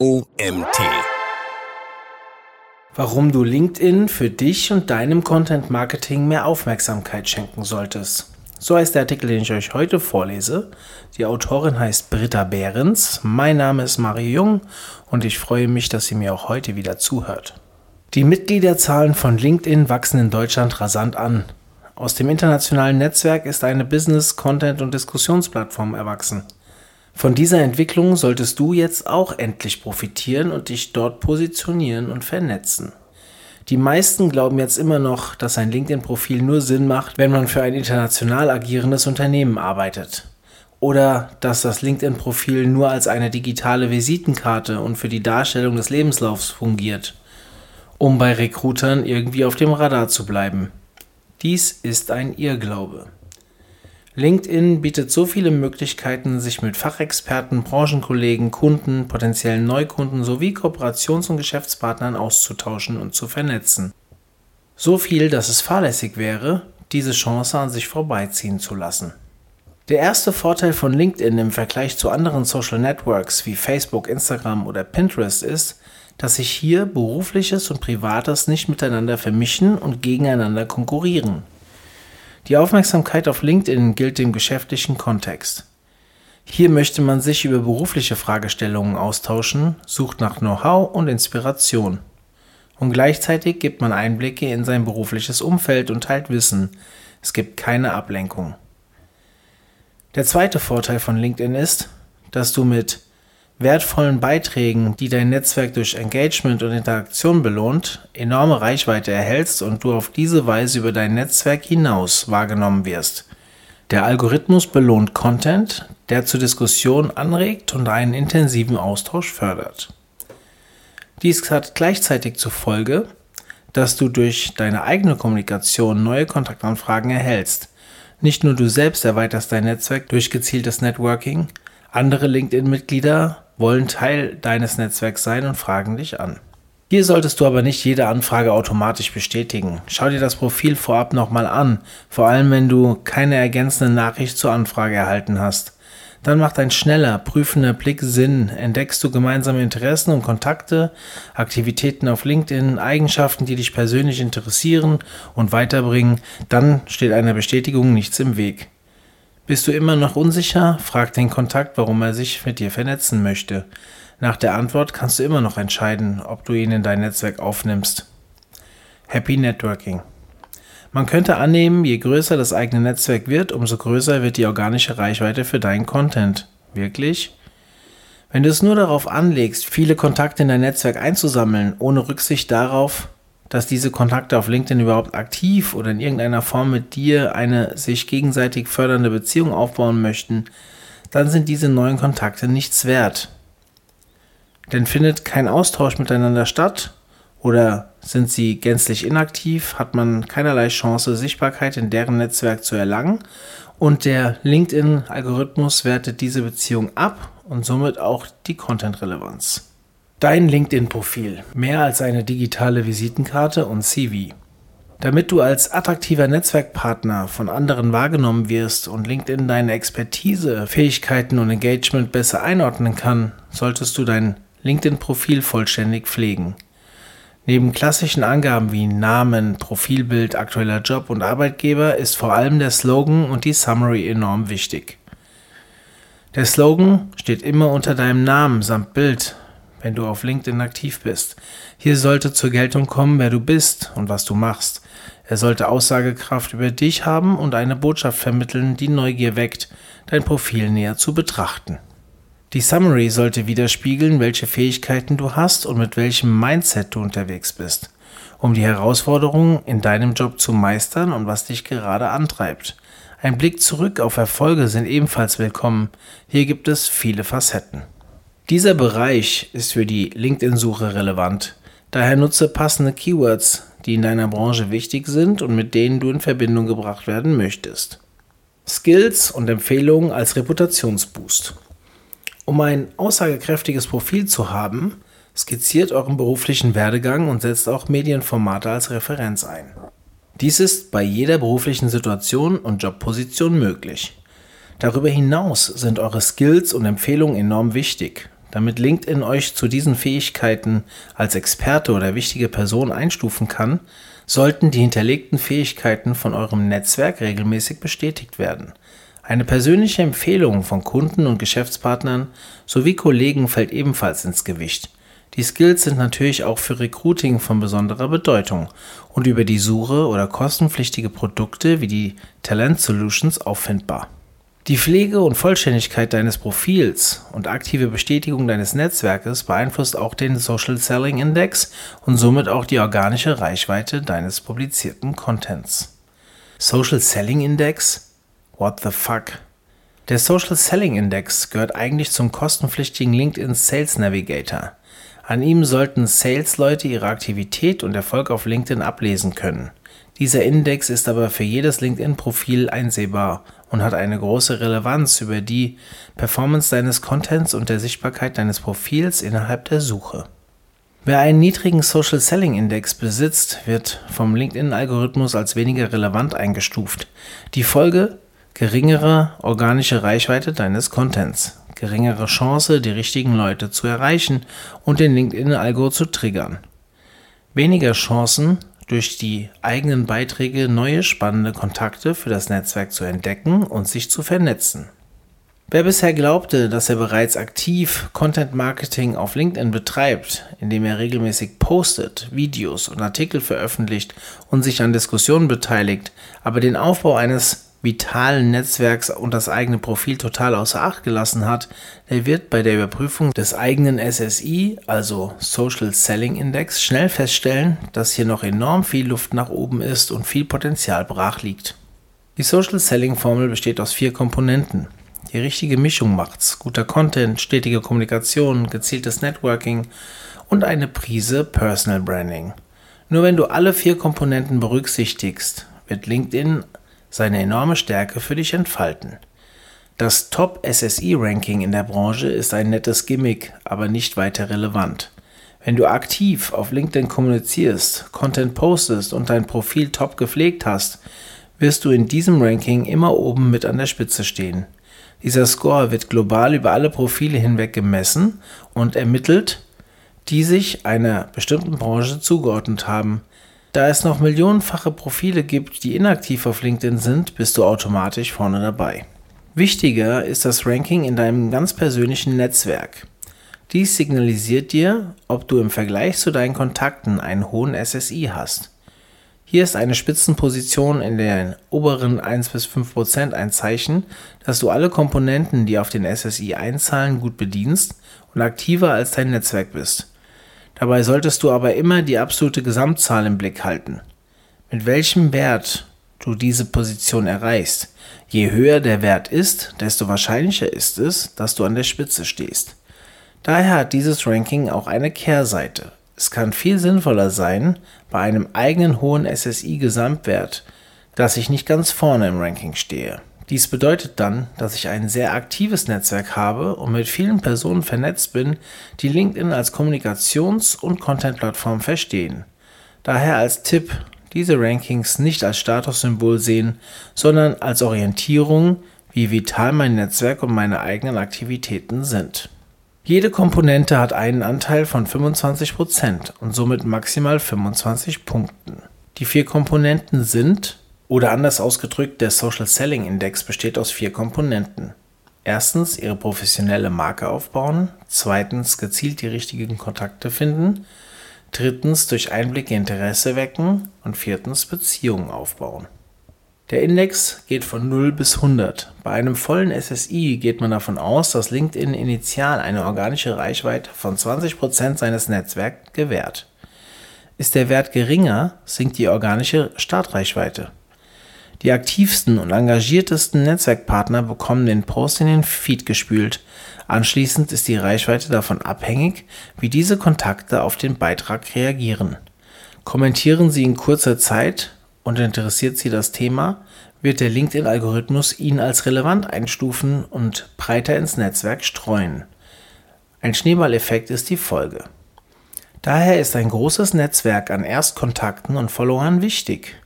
OMT. Warum du LinkedIn für dich und deinem Content Marketing mehr Aufmerksamkeit schenken solltest. So heißt der Artikel, den ich euch heute vorlese. Die Autorin heißt Britta Behrens. Mein Name ist Mario Jung und ich freue mich, dass sie mir auch heute wieder zuhört. Die Mitgliederzahlen von LinkedIn wachsen in Deutschland rasant an. Aus dem internationalen Netzwerk ist eine Business-, Content- und Diskussionsplattform erwachsen. Von dieser Entwicklung solltest du jetzt auch endlich profitieren und dich dort positionieren und vernetzen. Die meisten glauben jetzt immer noch, dass ein LinkedIn-Profil nur Sinn macht, wenn man für ein international agierendes Unternehmen arbeitet. Oder dass das LinkedIn-Profil nur als eine digitale Visitenkarte und für die Darstellung des Lebenslaufs fungiert, um bei Recruitern irgendwie auf dem Radar zu bleiben. Dies ist ein Irrglaube. LinkedIn bietet so viele Möglichkeiten, sich mit Fachexperten, Branchenkollegen, Kunden, potenziellen Neukunden sowie Kooperations- und Geschäftspartnern auszutauschen und zu vernetzen. So viel, dass es fahrlässig wäre, diese Chance an sich vorbeiziehen zu lassen. Der erste Vorteil von LinkedIn im Vergleich zu anderen Social Networks wie Facebook, Instagram oder Pinterest ist, dass sich hier berufliches und privates nicht miteinander vermischen und gegeneinander konkurrieren. Die Aufmerksamkeit auf LinkedIn gilt dem geschäftlichen Kontext. Hier möchte man sich über berufliche Fragestellungen austauschen, sucht nach Know-how und Inspiration. Und gleichzeitig gibt man Einblicke in sein berufliches Umfeld und teilt Wissen. Es gibt keine Ablenkung. Der zweite Vorteil von LinkedIn ist, dass du mit wertvollen Beiträgen, die dein Netzwerk durch Engagement und Interaktion belohnt, enorme Reichweite erhältst und du auf diese Weise über dein Netzwerk hinaus wahrgenommen wirst. Der Algorithmus belohnt Content, der zur Diskussion anregt und einen intensiven Austausch fördert. Dies hat gleichzeitig zur Folge, dass du durch deine eigene Kommunikation neue Kontaktanfragen erhältst. Nicht nur du selbst erweiterst dein Netzwerk durch gezieltes Networking, andere LinkedIn-Mitglieder wollen Teil deines Netzwerks sein und fragen dich an. Hier solltest du aber nicht jede Anfrage automatisch bestätigen. Schau dir das Profil vorab nochmal an, vor allem wenn du keine ergänzende Nachricht zur Anfrage erhalten hast. Dann macht ein schneller, prüfender Blick Sinn. Entdeckst du gemeinsame Interessen und Kontakte, Aktivitäten auf LinkedIn, Eigenschaften, die dich persönlich interessieren und weiterbringen, dann steht einer Bestätigung nichts im Weg. Bist du immer noch unsicher? Frag den Kontakt, warum er sich mit dir vernetzen möchte. Nach der Antwort kannst du immer noch entscheiden, ob du ihn in dein Netzwerk aufnimmst. Happy Networking. Man könnte annehmen, je größer das eigene Netzwerk wird, umso größer wird die organische Reichweite für deinen Content. Wirklich? Wenn du es nur darauf anlegst, viele Kontakte in dein Netzwerk einzusammeln, ohne Rücksicht darauf, dass diese Kontakte auf LinkedIn überhaupt aktiv oder in irgendeiner Form mit dir eine sich gegenseitig fördernde Beziehung aufbauen möchten, dann sind diese neuen Kontakte nichts wert. Denn findet kein Austausch miteinander statt oder sind sie gänzlich inaktiv, hat man keinerlei Chance, Sichtbarkeit in deren Netzwerk zu erlangen und der LinkedIn-Algorithmus wertet diese Beziehung ab und somit auch die Content-Relevanz. Dein LinkedIn-Profil. Mehr als eine digitale Visitenkarte und CV. Damit du als attraktiver Netzwerkpartner von anderen wahrgenommen wirst und LinkedIn deine Expertise, Fähigkeiten und Engagement besser einordnen kann, solltest du dein LinkedIn-Profil vollständig pflegen. Neben klassischen Angaben wie Namen, Profilbild, aktueller Job und Arbeitgeber ist vor allem der Slogan und die Summary enorm wichtig. Der Slogan steht immer unter deinem Namen samt Bild, wenn du auf LinkedIn aktiv bist. Hier sollte zur Geltung kommen, wer du bist und was du machst. Er sollte Aussagekraft über dich haben und eine Botschaft vermitteln, die Neugier weckt, dein Profil näher zu betrachten. Die Summary sollte widerspiegeln, welche Fähigkeiten du hast und mit welchem Mindset du unterwegs bist, um die Herausforderungen in deinem Job zu meistern und was dich gerade antreibt. Ein Blick zurück auf Erfolge sind ebenfalls willkommen. Hier gibt es viele Facetten. Dieser Bereich ist für die LinkedIn-Suche relevant. Daher nutze passende Keywords, die in deiner Branche wichtig sind und mit denen du in Verbindung gebracht werden möchtest. Skills und Empfehlungen als Reputationsboost. Um ein aussagekräftiges Profil zu haben, skizziert euren beruflichen Werdegang und setzt auch Medienformate als Referenz ein. Dies ist bei jeder beruflichen Situation und Jobposition möglich. Darüber hinaus sind eure Skills und Empfehlungen enorm wichtig. Damit LinkedIn euch zu diesen Fähigkeiten als Experte oder wichtige Person einstufen kann, sollten die hinterlegten Fähigkeiten von eurem Netzwerk regelmäßig bestätigt werden. Eine persönliche Empfehlung von Kunden und Geschäftspartnern sowie Kollegen fällt ebenfalls ins Gewicht. Die Skills sind natürlich auch für Recruiting von besonderer Bedeutung und über die Suche oder kostenpflichtige Produkte wie die Talent Solutions auffindbar. Die Pflege und Vollständigkeit deines Profils und aktive Bestätigung deines Netzwerkes beeinflusst auch den Social Selling Index und somit auch die organische Reichweite deines publizierten Contents. Social Selling Index? What the fuck? Der Social Selling Index gehört eigentlich zum kostenpflichtigen LinkedIn Sales Navigator. An ihm sollten Sales-Leute ihre Aktivität und Erfolg auf LinkedIn ablesen können. Dieser Index ist aber für jedes LinkedIn-Profil einsehbar und hat eine große Relevanz über die Performance deines Contents und der Sichtbarkeit deines Profils innerhalb der Suche. Wer einen niedrigen Social Selling Index besitzt, wird vom LinkedIn-Algorithmus als weniger relevant eingestuft. Die Folge? Geringere organische Reichweite deines Contents, geringere Chance, die richtigen Leute zu erreichen und den LinkedIn-Algo zu triggern. Weniger Chancen, durch die eigenen Beiträge neue spannende Kontakte für das Netzwerk zu entdecken und sich zu vernetzen. Wer bisher glaubte, dass er bereits aktiv Content Marketing auf LinkedIn betreibt, indem er regelmäßig postet, Videos und Artikel veröffentlicht und sich an Diskussionen beteiligt, aber den Aufbau eines vitalen Netzwerks und das eigene Profil total außer Acht gelassen hat, der wird bei der Überprüfung des eigenen SSI, also Social Selling Index, schnell feststellen, dass hier noch enorm viel Luft nach oben ist und viel Potenzial brach liegt. Die Social Selling Formel besteht aus vier Komponenten. Die richtige Mischung macht's. Guter Content, stetige Kommunikation, gezieltes Networking und eine Prise Personal Branding. Nur wenn du alle vier Komponenten berücksichtigst, wird LinkedIn seine enorme Stärke für dich entfalten. Das Top-SSI-Ranking in der Branche ist ein nettes Gimmick, aber nicht weiter relevant. Wenn du aktiv auf LinkedIn kommunizierst, Content postest und dein Profil top gepflegt hast, wirst du in diesem Ranking immer oben mit an der Spitze stehen. Dieser Score wird global über alle Profile hinweg gemessen und ermittelt, die sich einer bestimmten Branche zugeordnet haben. Da es noch millionenfache Profile gibt, die inaktiv auf LinkedIn sind, bist du automatisch vorne dabei. Wichtiger ist das Ranking in deinem ganz persönlichen Netzwerk. Dies signalisiert dir, ob du im Vergleich zu deinen Kontakten einen hohen SSI hast. Hier ist eine Spitzenposition in den oberen 1 bis 5 Prozent ein Zeichen, dass du alle Komponenten, die auf den SSI einzahlen, gut bedienst und aktiver als dein Netzwerk bist. Dabei solltest du aber immer die absolute Gesamtzahl im Blick halten. Mit welchem Wert du diese Position erreichst. Je höher der Wert ist, desto wahrscheinlicher ist es, dass du an der Spitze stehst. Daher hat dieses Ranking auch eine Kehrseite. Es kann viel sinnvoller sein, bei einem eigenen hohen SSI-Gesamtwert, dass ich nicht ganz vorne im Ranking stehe. Dies bedeutet dann, dass ich ein sehr aktives Netzwerk habe und mit vielen Personen vernetzt bin, die LinkedIn als Kommunikations- und Content-Plattform verstehen. Daher als Tipp, diese Rankings nicht als Statussymbol sehen, sondern als Orientierung, wie vital mein Netzwerk und meine eigenen Aktivitäten sind. Jede Komponente hat einen Anteil von 25% und somit maximal 25 Punkten. Die vier Komponenten sind oder anders ausgedrückt, der Social Selling Index besteht aus vier Komponenten. Erstens ihre professionelle Marke aufbauen, zweitens gezielt die richtigen Kontakte finden, drittens durch Einblicke Interesse wecken und viertens Beziehungen aufbauen. Der Index geht von 0 bis 100. Bei einem vollen SSI geht man davon aus, dass LinkedIn initial eine organische Reichweite von 20% seines Netzwerks gewährt. Ist der Wert geringer, sinkt die organische Startreichweite. Die aktivsten und engagiertesten Netzwerkpartner bekommen den Post in den Feed gespült. Anschließend ist die Reichweite davon abhängig, wie diese Kontakte auf den Beitrag reagieren. Kommentieren sie in kurzer Zeit und interessiert sie das Thema, wird der LinkedIn-Algorithmus ihn als relevant einstufen und breiter ins Netzwerk streuen. Ein Schneeballeffekt ist die Folge. Daher ist ein großes Netzwerk an Erstkontakten und Followern wichtig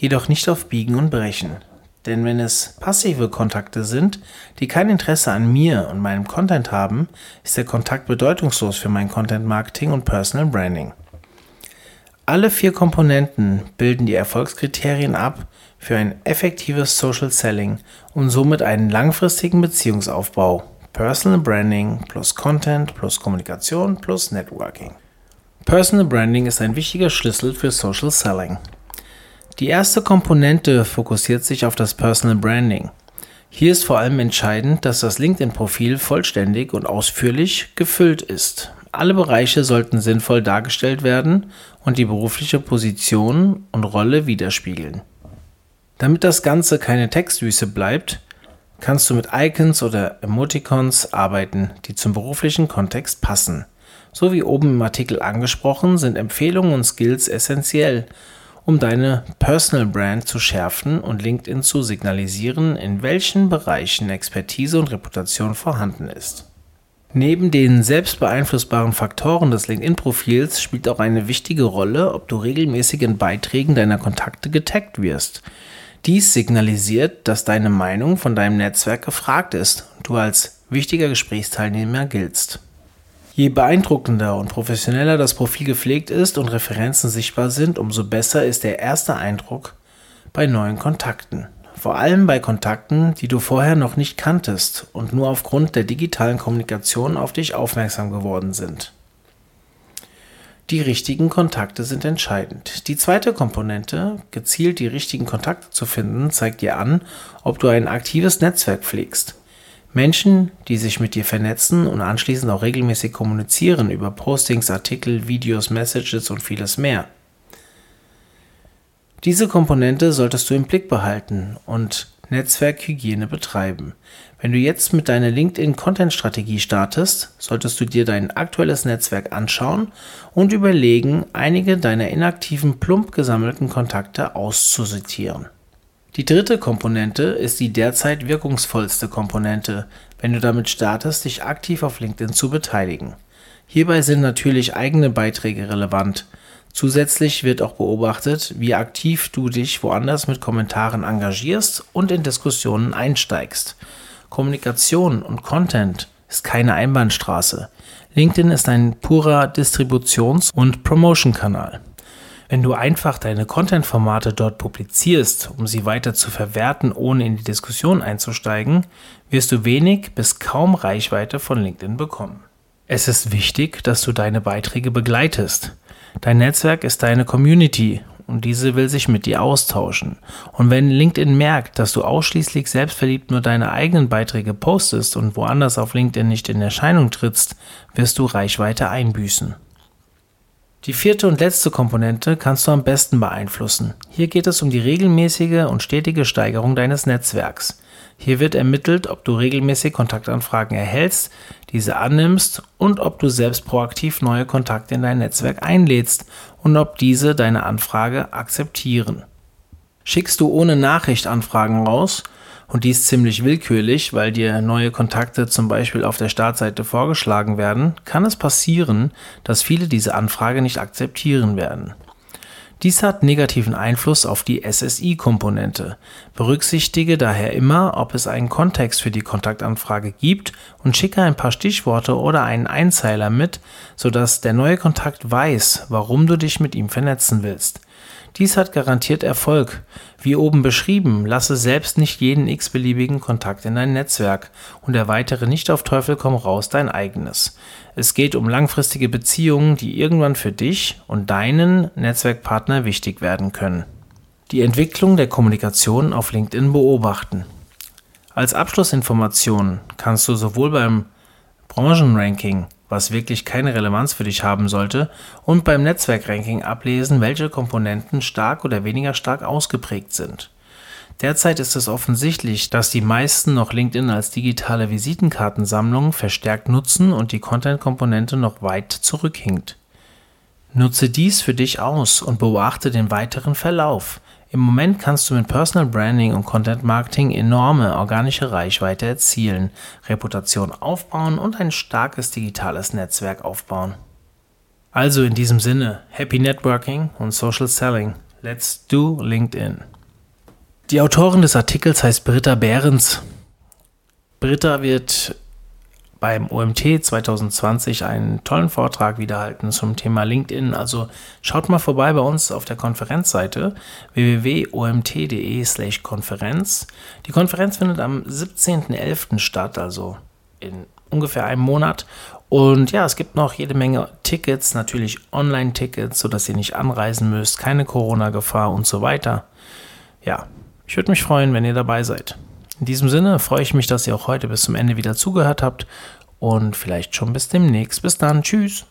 jedoch nicht auf Biegen und Brechen. Denn wenn es passive Kontakte sind, die kein Interesse an mir und meinem Content haben, ist der Kontakt bedeutungslos für mein Content Marketing und Personal Branding. Alle vier Komponenten bilden die Erfolgskriterien ab für ein effektives Social Selling und somit einen langfristigen Beziehungsaufbau. Personal Branding plus Content plus Kommunikation plus Networking. Personal Branding ist ein wichtiger Schlüssel für Social Selling. Die erste Komponente fokussiert sich auf das Personal Branding. Hier ist vor allem entscheidend, dass das LinkedIn-Profil vollständig und ausführlich gefüllt ist. Alle Bereiche sollten sinnvoll dargestellt werden und die berufliche Position und Rolle widerspiegeln. Damit das Ganze keine Textwüste bleibt, kannst du mit Icons oder Emoticons arbeiten, die zum beruflichen Kontext passen. So wie oben im Artikel angesprochen, sind Empfehlungen und Skills essentiell, um deine Personal Brand zu schärfen und LinkedIn zu signalisieren, in welchen Bereichen Expertise und Reputation vorhanden ist. Neben den selbst beeinflussbaren Faktoren des LinkedIn-Profils spielt auch eine wichtige Rolle, ob du regelmäßig in Beiträgen deiner Kontakte getaggt wirst. Dies signalisiert, dass deine Meinung von deinem Netzwerk gefragt ist und du als wichtiger Gesprächsteilnehmer giltst. Je beeindruckender und professioneller das Profil gepflegt ist und Referenzen sichtbar sind, umso besser ist der erste Eindruck bei neuen Kontakten. Vor allem bei Kontakten, die du vorher noch nicht kanntest und nur aufgrund der digitalen Kommunikation auf dich aufmerksam geworden sind. Die richtigen Kontakte sind entscheidend. Die zweite Komponente, gezielt die richtigen Kontakte zu finden, zeigt dir an, ob du ein aktives Netzwerk pflegst. Menschen, die sich mit dir vernetzen und anschließend auch regelmäßig kommunizieren über Postings, Artikel, Videos, Messages und vieles mehr. Diese Komponente solltest du im Blick behalten und Netzwerkhygiene betreiben. Wenn du jetzt mit deiner LinkedIn-Content-Strategie startest, solltest du dir dein aktuelles Netzwerk anschauen und überlegen, einige deiner inaktiven, plump gesammelten Kontakte auszusortieren. Die dritte Komponente ist die derzeit wirkungsvollste Komponente, wenn du damit startest, dich aktiv auf LinkedIn zu beteiligen. Hierbei sind natürlich eigene Beiträge relevant. Zusätzlich wird auch beobachtet, wie aktiv du dich woanders mit Kommentaren engagierst und in Diskussionen einsteigst. Kommunikation und Content ist keine Einbahnstraße. LinkedIn ist ein purer Distributions- und Promotion-Kanal. Wenn du einfach deine Content-Formate dort publizierst, um sie weiter zu verwerten, ohne in die Diskussion einzusteigen, wirst du wenig bis kaum Reichweite von LinkedIn bekommen. Es ist wichtig, dass du deine Beiträge begleitest. Dein Netzwerk ist deine Community und diese will sich mit dir austauschen. Und wenn LinkedIn merkt, dass du ausschließlich selbstverliebt nur deine eigenen Beiträge postest und woanders auf LinkedIn nicht in Erscheinung trittst, wirst du Reichweite einbüßen. Die vierte und letzte Komponente kannst du am besten beeinflussen. Hier geht es um die regelmäßige und stetige Steigerung deines Netzwerks. Hier wird ermittelt, ob du regelmäßig Kontaktanfragen erhältst, diese annimmst und ob du selbst proaktiv neue Kontakte in dein Netzwerk einlädst und ob diese deine Anfrage akzeptieren. Schickst du ohne Nachricht Anfragen raus, und dies ziemlich willkürlich, weil dir neue Kontakte zum Beispiel auf der Startseite vorgeschlagen werden, kann es passieren, dass viele diese Anfrage nicht akzeptieren werden. Dies hat negativen Einfluss auf die SSI-Komponente. Berücksichtige daher immer, ob es einen Kontext für die Kontaktanfrage gibt und schicke ein paar Stichworte oder einen Einzeiler mit, sodass der neue Kontakt weiß, warum du dich mit ihm vernetzen willst. Dies hat garantiert Erfolg. Wie oben beschrieben, lasse selbst nicht jeden x-beliebigen Kontakt in dein Netzwerk und erweitere nicht auf Teufel komm raus dein eigenes. Es geht um langfristige Beziehungen, die irgendwann für dich und deinen Netzwerkpartner wichtig werden können. Die Entwicklung der Kommunikation auf LinkedIn beobachten. Als Abschlussinformation kannst du sowohl beim Branchenranking was wirklich keine Relevanz für dich haben sollte, und beim Netzwerkranking ablesen, welche Komponenten stark oder weniger stark ausgeprägt sind. Derzeit ist es offensichtlich, dass die meisten noch LinkedIn als digitale Visitenkartensammlung verstärkt nutzen und die Content-Komponente noch weit zurückhinkt. Nutze dies für dich aus und beobachte den weiteren Verlauf. Im Moment kannst du mit Personal Branding und Content Marketing enorme organische Reichweite erzielen, Reputation aufbauen und ein starkes digitales Netzwerk aufbauen. Also in diesem Sinne, Happy Networking und Social Selling. Let's do LinkedIn. Die Autorin des Artikels heißt Britta Behrens. Britta wird beim OMT 2020 einen tollen Vortrag wiederhalten zum Thema LinkedIn. Also schaut mal vorbei bei uns auf der Konferenzseite www.omt.de/konferenz. Die Konferenz findet am 17.11. statt, also in ungefähr einem Monat. Und ja, es gibt noch jede Menge Tickets, natürlich Online-Tickets, sodass ihr nicht anreisen müsst, keine Corona-Gefahr und so weiter. Ja, ich würde mich freuen, wenn ihr dabei seid. In diesem Sinne freue ich mich, dass ihr auch heute bis zum Ende wieder zugehört habt und vielleicht schon bis demnächst. Bis dann, tschüss.